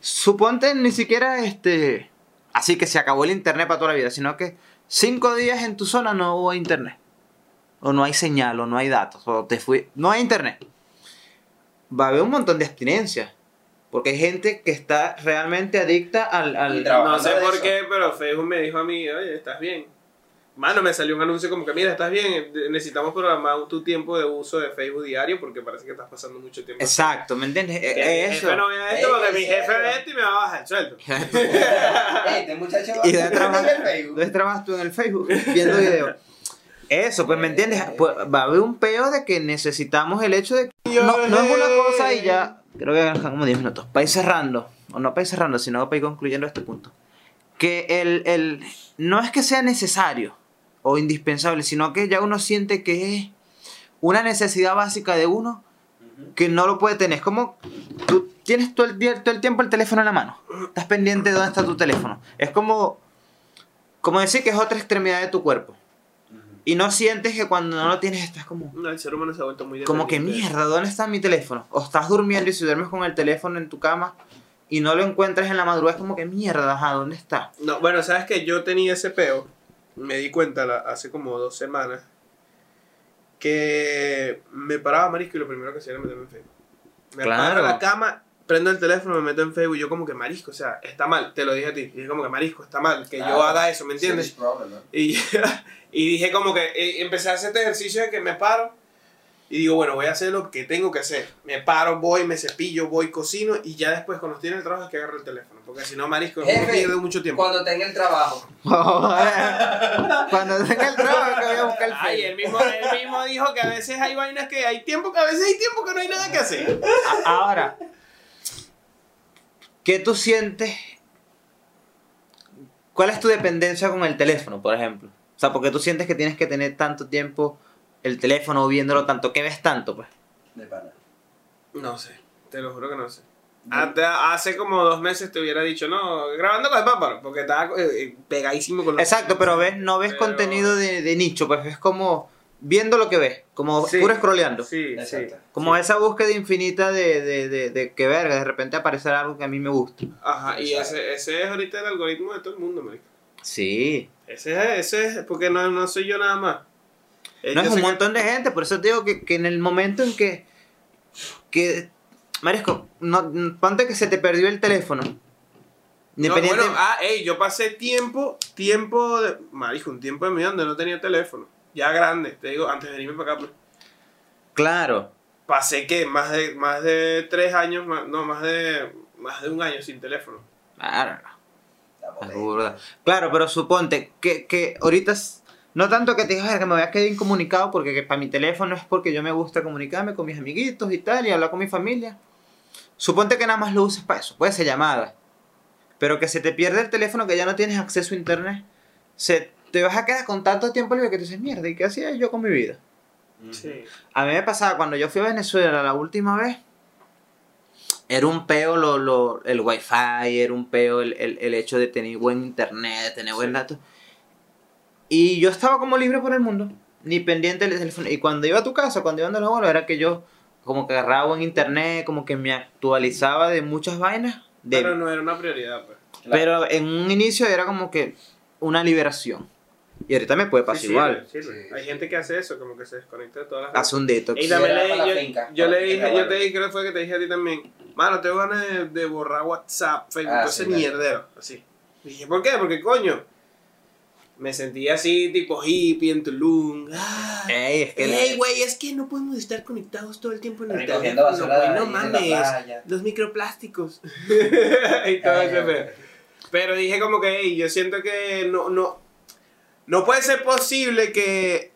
Suponte ni siquiera este... Así que se acabó el internet para toda la vida, sino que cinco días en tu zona no hubo internet. O no hay señal, o no hay datos, o te fui... No hay internet. Va a haber un montón de abstinencia. Porque hay gente que está realmente adicta al... al- No sé por eso. qué, pero Facebook me dijo a mí, oye, ¿estás bien? Mano, me salió un anuncio como que, mira, estás bien, necesitamos programar tu tiempo de uso de Facebook diario porque parece que estás pasando mucho tiempo. Exacto, ¿me entiendes? Que Eh, mi Eso. jefe no vea esto porque ¿en mi jefe serio? ve esto y me va a bajar el sueldo. Este muchacho va ¿Y a dónde trabajas? en el Facebook. ¿Dónde trabajas tú en el Facebook? Viendo videos. Eso, pues me entiendes, Pues, va a haber un peo de que necesitamos el hecho de que no, no es una cosa y ya creo que dejan como 10 minutos. Para ir cerrando, o no para ir cerrando, sino para ir concluyendo este punto. Que el, el, no es que sea necesario o indispensable, sino que ya uno siente que es una necesidad básica de uno que no lo puede tener. Es como tú tienes todo el, día- todo el tiempo el teléfono en la mano. Estás pendiente de dónde está tu teléfono. Es como, como decir que es otra extremidad de tu cuerpo. Y no sientes que cuando no lo tienes estás como... No, el ser humano se ha vuelto muy Como que mierda, ¿dónde está mi teléfono? O estás durmiendo y si duermes con el teléfono en tu cama y no lo encuentras en la madrugada, es como que mierda, ajá, ¿dónde está? No, bueno, sabes que yo tenía ese peo, me di cuenta la- hace como dos semanas, que me paraba marisco y lo primero que hacía era meterme en Facebook. Me Claro. paro en la cama, prendo el teléfono, me meto en Facebook y yo como que marisco, o sea, está mal, te lo dije a ti, y dije como que marisco, está mal, que yo Claro. haga eso, ¿me entiendes? Problem, ¿no? Y, y dije como que eh, empecé a hacer este ejercicio de que me paro y digo, bueno, voy a hacer lo que tengo que hacer. Me paro, voy, me cepillo, voy, cocino y ya después cuando estoy en el trabajo es que agarro el teléfono. Porque si no, marisco, Jefe, pierdo mucho tiempo. Cuando tenga el trabajo. Cuando tenga el trabajo que voy a buscar el Ay, él mismo, él mismo dijo que a veces hay vainas que hay tiempo, que a veces hay tiempo que no hay nada que hacer. Ahora, ¿qué tú sientes? ¿Cuál es tu dependencia con el teléfono, por ejemplo? O sea, porque tú sientes que tienes que tener tanto tiempo el teléfono viéndolo tanto, ¿qué ves tanto, pues? De pana. No sé, te lo juro que no sé. Hace como dos meses te hubiera dicho, no, grabando con el páparo, porque estaba eh, eh, pegadísimo con los... Exacto, pero ves, no ves Pero- contenido de, de nicho, pues es como viendo lo que ves, como Sí. puro scrolleando. Sí. Exacto. Como sí. esa búsqueda infinita de, de, de, de que verga, de repente aparecer algo que a mí me gusta. Ajá, y ese, ese es ahorita el algoritmo de todo el mundo, marico. Sí. Ese es, ese es, porque no, no soy yo nada más. No es un que- montón de gente, por eso te digo que, que en el momento en que. que Marisco, no, ponte que se te perdió el teléfono. No, bueno, ah, ey, yo pasé tiempo, tiempo de, marico, un tiempo de mi vida donde no tenía teléfono. Ya grande, te digo, antes de venirme para acá, pues. Claro. Pasé que más de, más de tres años, más- no, más de, más de un año sin teléfono. Claro. Claro, pero suponte que, que ahorita. No tanto que te digas que me voy a quedar incomunicado porque que para mi teléfono es porque yo me gusta comunicarme con mis amiguitos y tal y hablar con mi familia. Suponte que nada más lo uses para eso, puede ser llamada. Pero que se te pierde el teléfono, que ya no tienes acceso a internet, se, te vas a quedar con tanto tiempo libre que te dices, mierda, ¿y qué hacía yo con mi vida? Sí. A mí me pasaba cuando yo fui a Venezuela la última vez. Era un peo lo, lo, el wifi, era un peo el, el, el hecho de tener buen internet, de tener buen dato. Y yo estaba como libre por el mundo, ni pendiente del teléfono. Y cuando iba a tu casa, cuando iba a los abuelos, era que yo como que agarraba buen internet, como que me actualizaba de muchas vainas. De, Pero no era una prioridad, pues. Claro. pero en un inicio era como que una liberación. Y ahorita me puede pasar Sí, igual. sirve, sirve. Sí. Hay gente que hace eso, como que se desconecta de todas las Hace un detox. Y también le, la yo, finca, yo le dije, yo te dije, creo que fue que te dije a ti también, mano, tengo ganas de, de borrar WhatsApp, Facebook, Ah, sí, ese mierdero, así. Y dije, ¿por qué? Porque coño, me sentía así, tipo hippie en Tulum. Ah, Ey, es que Ey, güey, es que no podemos estar conectados todo el tiempo en el teléfono, basura güey, no mames. Los microplásticos. y todo. Pero dije como que, ey, yo siento que no, no, no puede ser posible que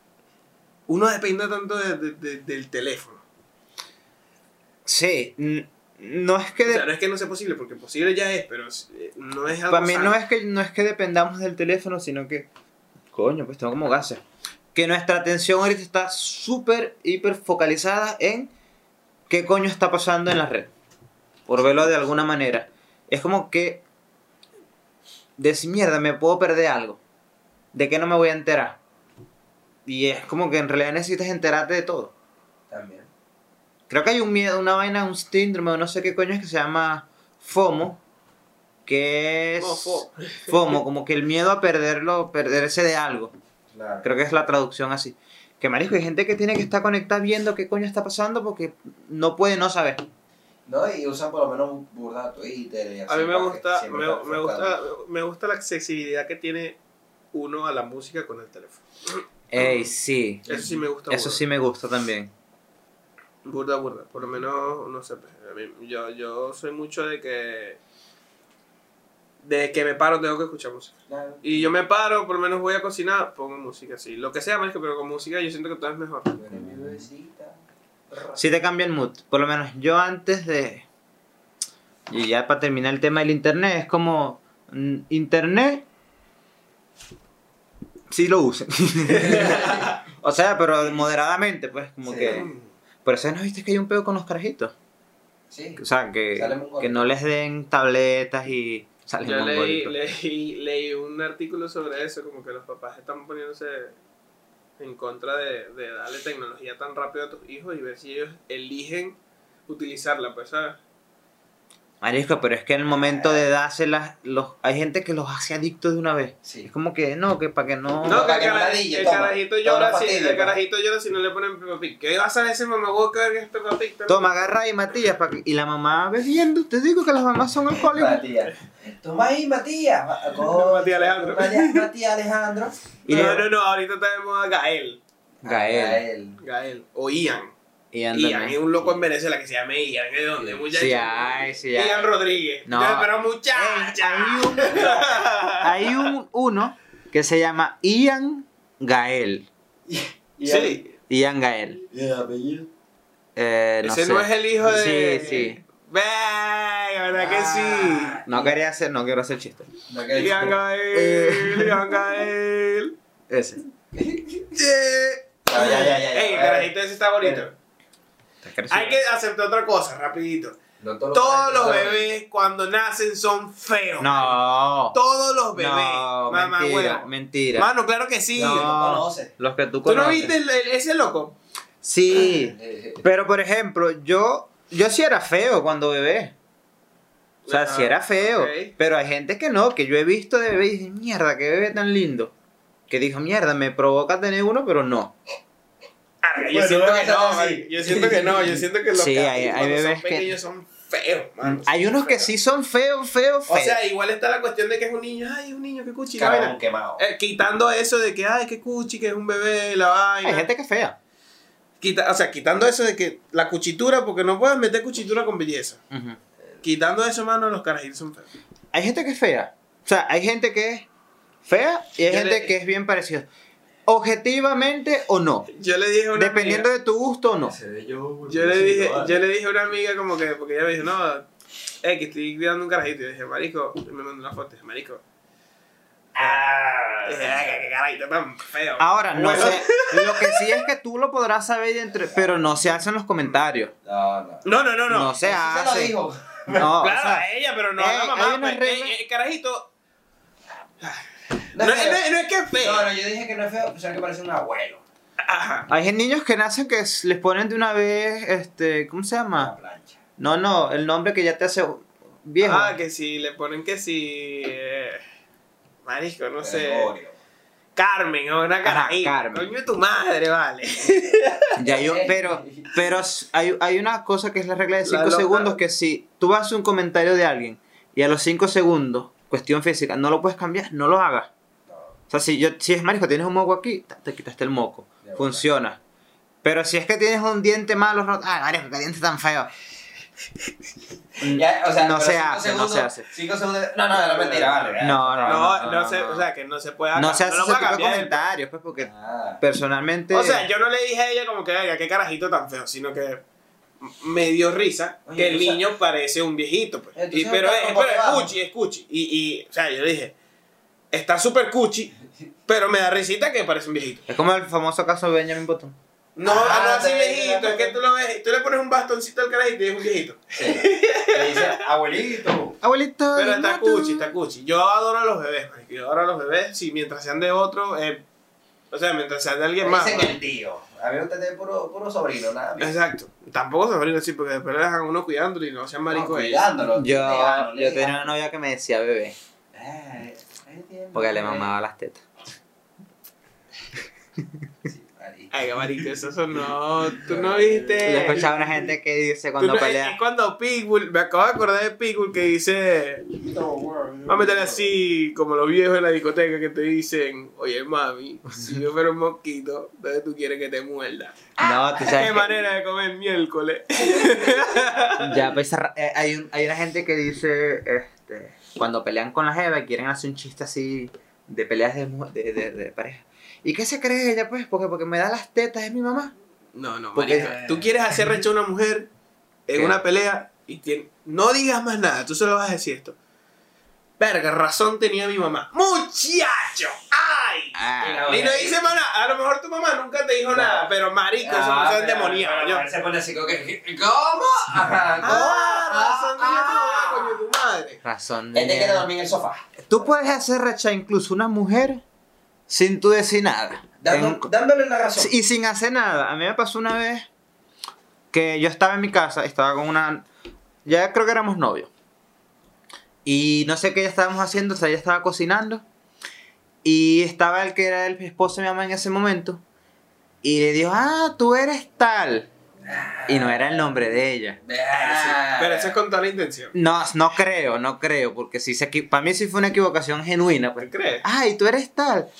uno dependa tanto de- de- de- del teléfono. Sí, no es que O de- sea, no es que no sea posible, porque posible ya es, pero eh, no es algo para mí no es que no es que dependamos del teléfono, sino que coño, pues tengo como gases. Que nuestra atención ahorita está súper hiper focalizada en qué coño está pasando en la red. Por verlo de alguna manera. Es como que decir, mierda, me puedo perder algo. ¿De qué no me voy a enterar? Y es como que en realidad necesitas enterarte de todo. Creo que hay un miedo, una vaina, un síndrome, no sé qué coño es que se llama FOMO. Que es. Mofo. FOMO, como que el miedo a perderlo, perderse de algo. Claro. Creo que es la traducción así. Que marisco, hay gente que tiene que estar conectada viendo qué coño está pasando porque no puede no saber. ¿No? Y usan por lo menos burda Twitter y así. A mí me gusta, me, gusta, me gusta la accesibilidad que tiene uno a la música con el teléfono. Ey, sí. Eso sí me gusta. Eso burda. sí me gusta también. Burda, burda. Por lo menos, no sé. pues, a mí- yo, yo soy mucho de que. De que me paro, tengo que escuchar música. Claro. Y yo me paro, por lo menos voy a cocinar, pongo música así. Lo que sea, más que pero con música yo siento que todo es mejor. Sí te cambia el mood. Por lo menos yo antes de, Y ya para terminar el tema del internet, es como. mm, Internet. Sí lo usen. o sea, pero moderadamente, pues, como Sí. que. Por eso no viste que hay un pedo con los carajitos. Sí. O sea, que, que no les den tabletas y salen Yo leí, leí, leí un artículo sobre eso, como que los papás están poniéndose en contra de, de darle tecnología tan rápido a tus hijos y ver si ellos eligen utilizarla, pues, ¿sabes? Marisco, pero es que en el momento de dárselas, los, hay gente que los hace adictos de una vez. Sí. Es como que no, que para que no. No, que el, que el carajito Toma llora si, el carajito llora si no le ponen Peppa Pig. ¿Qué vas a hacer ese mamagüey que es Peppa Pig? Toma, agarra ahí, Matías, pa' que- y la mamá bebiendo. Te digo que las mamás son alcohólicas. Matías. Toma ahí, Matías. Ma- con- Matías Alejandro. Matías Matías Alejandro. Y no, no, no, ahorita está de moda Gael. Gael. Gael. Gael. O Ian. Y Ian es un loco en Venezuela que se llama Ian. ¿De dónde, muchacho? Sí hay, sí hay. Ian Rodríguez. No. Pero muchacha. Hay un, hay un uno que se llama Ian Gael. Sí. Ian Gael. ¿Y el apellido? Eh, no Ese sé. no es el hijo de. Sí, sí. Ve, ¿verdad que sí? No quería hacer, no quiero hacer chiste. No, que- Ian Gael, Eh. Ian Gael. Ese. Ya, ya, ya, ya, ya. Ey, el carajito ese está bonito. Hay que aceptar otra cosa, rapidito. No todos Todos los bebés cuando nacen son feos. No. Todos los bebés. No, mamá mentira, huevo. mentira. Mano, claro que sí. No. Los que tú ¿Tú conoces. no viste el- el- ese loco? Sí, pero por ejemplo, yo yo sí era feo cuando bebé. O sea, sí era feo. ok. Pero hay gente que no, que yo he visto de bebé y dicen, mierda, qué bebé tan lindo. Que dijo, mierda, me provoca tener uno, pero no. Yo Bueno, siento que no, yo siento que no, yo siento que los Sí, carajitos hay- hay cuando bebés son que- pequeños son feos, mano. Hay unos que sí son feos, feos, O feos. sea, igual está la cuestión de que es un niño, ay, un niño, qué cuchi, vaina. quemado. Eh, quitando eso de que, ay, qué cuchi, que es un bebé, la vaina. hay gente que es fea. Quita- o sea, quitando eso de que la cuchitura, porque no puedes meter cuchitura con belleza. Quitando eso, mano, los carajitos son feos. Hay gente que es fea. O sea, hay gente que es fea y hay Yo gente le- que es bien parecida. Objetivamente o no. Yo le dije a una Dependiendo amiga, de tu gusto o no. yo, yo le dije, yo le dije a una amiga como que, porque ella me dijo, no, eh, que estoy cuidando un carajito. Y yo dije, marico, y me mandó una foto, dije, marico. Ah, Y dije, ay, qué carajito tan feo. Ahora, no Bueno. sé. Lo que sí es que tú lo podrás saber dentro, pero no se hace en los comentarios. No, no. No, no, no, no. No se Eso se lo hace. dijo. No, o claro, sea, a ella, pero no eh, a la mamá. pues, eh, eh, carajito, No no, es no, es que es feo. No, no, yo dije que no es feo, o sea que parece un abuelo. Ajá. hay niños que nacen que les ponen de una vez, este, ¿cómo se Una llama? plancha. No, no, el nombre que ya te hace viejo. Ah, que si le ponen que si. Eh, marisco, no sé. Carmen o una carajita. Carmen. Coño de tu madre, vale. Ya yo, pero, pero hay, hay una cosa que es la regla de La 5 loca. segundos que si tú vas a un comentario de alguien y a los 5 segundos, cuestión física, no lo puedes cambiar, no lo hagas. No. O sea, si, yo, si es marico, tienes un moco aquí, te quitaste el moco. De Funciona. Pero si es que tienes un diente malo, no- ay, marico, qué diente tan feo. Ya, o sea, No se hace, no se hace. Cinco segundos. No, no, no, mentira, vale. No, no, No, no, se, o sea, que no se puede No se hace lo ese tipo de comentarios, pues, porque Ah. personalmente... O sea, yo no le dije a ella como que, oiga, qué carajito tan feo, sino que me dio risa Oye, que el sea- niño parece un viejito, pues. Y, pero es, pero es cuchi, es cuchi. Y, y, o sea, yo le dije, está súper cuchi, pero me da risita que parece un viejito. Es como el famoso caso de Benjamin Button. No, Ah, no así viejito, es que tú lo ves, tú le pones un bastoncito al carajito y es un viejito. Sí. Le dice, abuelito. Abuelito. Pero está cuchi, está cuchi. Yo adoro a los bebés. Yo adoro a los bebés, si mientras sean de otro, eh, o sea, mientras sean de alguien más. dicen ¿no? el tío. A mí usted es puro, puro sobrino, nada más. Exacto. Tampoco sobrino así, porque después le dejan a uno cuidándolo y no sean marico No, ellos. cuidándolo. Yo, yo tenía una novia que me decía bebé, Eh, tiene, porque le mamaba las tetas. Sí, marico. Ay, marico, eso sonó. Tú no Yo viste. escuchaba una gente que dice cuando no- pelea. Es cuando Pitbull, me acabo de acordar de Pitbull que dice. Vamos a meterle así, como los viejos en la discoteca que te dicen: Oye, mami, si yo fuera un mosquito, ¿dónde tú quieres que te muerda? No, tú Qué sabes. que- manera de comer miércoles. ya, pues, eh, hay, un- hay una gente que dice, este, cuando pelean con la jeva quieren hacer un chiste así de peleas de, de, de, de pareja. ¿Y qué se cree ella, pues? Porque, porque me da las tetas, es mi mamá. No, no, Porque- marica. Tú quieres hacer recho a una mujer en ¿Qué? una pelea y tien- no digas más nada, tú solo vas a decir esto. Verga, razón tenía mi mamá. ¡Muchacho! ¡Ay! Ah, y no dice más nada. A lo mejor tu mamá nunca te dijo No. nada, pero marico, eso Ah, no se pero- endemoniado. pero Yo, a ver, Se pone así como que, ¿cómo? Ajá, ¿cómo? ah, razón tenía tu mamá, Ah, coño, tu madre. Razón. Él te de- quiere dormir en el sofá. Tú puedes hacer rechazar incluso una mujer sin tú decir nada. Dando- En- dándole la razón. y sin hacer nada. A mí me pasó una vez que yo estaba en mi casa, estaba con una... Ya creo que éramos novios. Y no sé qué ya estábamos haciendo, o sea, ella estaba cocinando. Y estaba el que era el esposo de mi mamá en ese momento. Y le dijo, ah, tú eres tal. Y no era el nombre de ella. Pero eso es con toda la intención. No, no creo, no creo, porque si se, para mí sí fue una equivocación genuina. ¿Te crees? Ay, tú eres tal.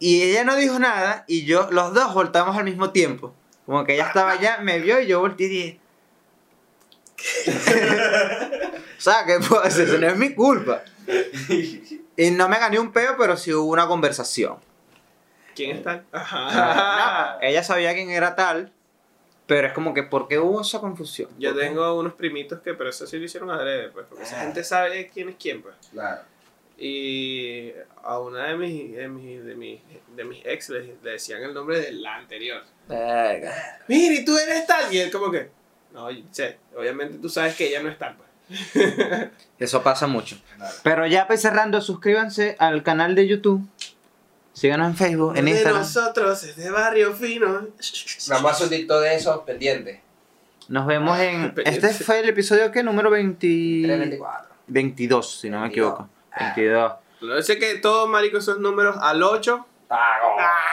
Y ella no dijo nada y yo, los dos voltamos al mismo tiempo. Como que ella estaba allá, me vio y yo volteé y dije... o sea, ¿qué puedo hacer? Eso no es mi culpa. Y no me gané un peo, pero sí hubo una conversación. ¿Quién es tal? No, Ajá. ella sabía quién era tal, pero es como que, ¿por qué hubo esa confusión? Yo tengo unos primitos que, pero eso sí lo hicieron adrede, pues, porque esa gente sabe quién es quién, pues. Claro. Y a una de mis, de mis, de mis, de mis ex le, le decían el nombre de la anterior. Verga. Mira, y tú eres tal. Y él como que, no, sé, obviamente tú sabes que ella no es tal, pues. Eso pasa mucho. Claro. Pero ya pues cerrando, suscríbanse al canal de YouTube. Síganos en Facebook, en de Instagram. nosotros es de barrio fino. Vamos a un dicto de eso pendiente. Nos vemos en... Pendiente. Este fue el episodio que número 20... 324. 22, si no me 22. equivoco. 22. Lo sé que todos, marico, esos números al 8. Pago. ¡Ah!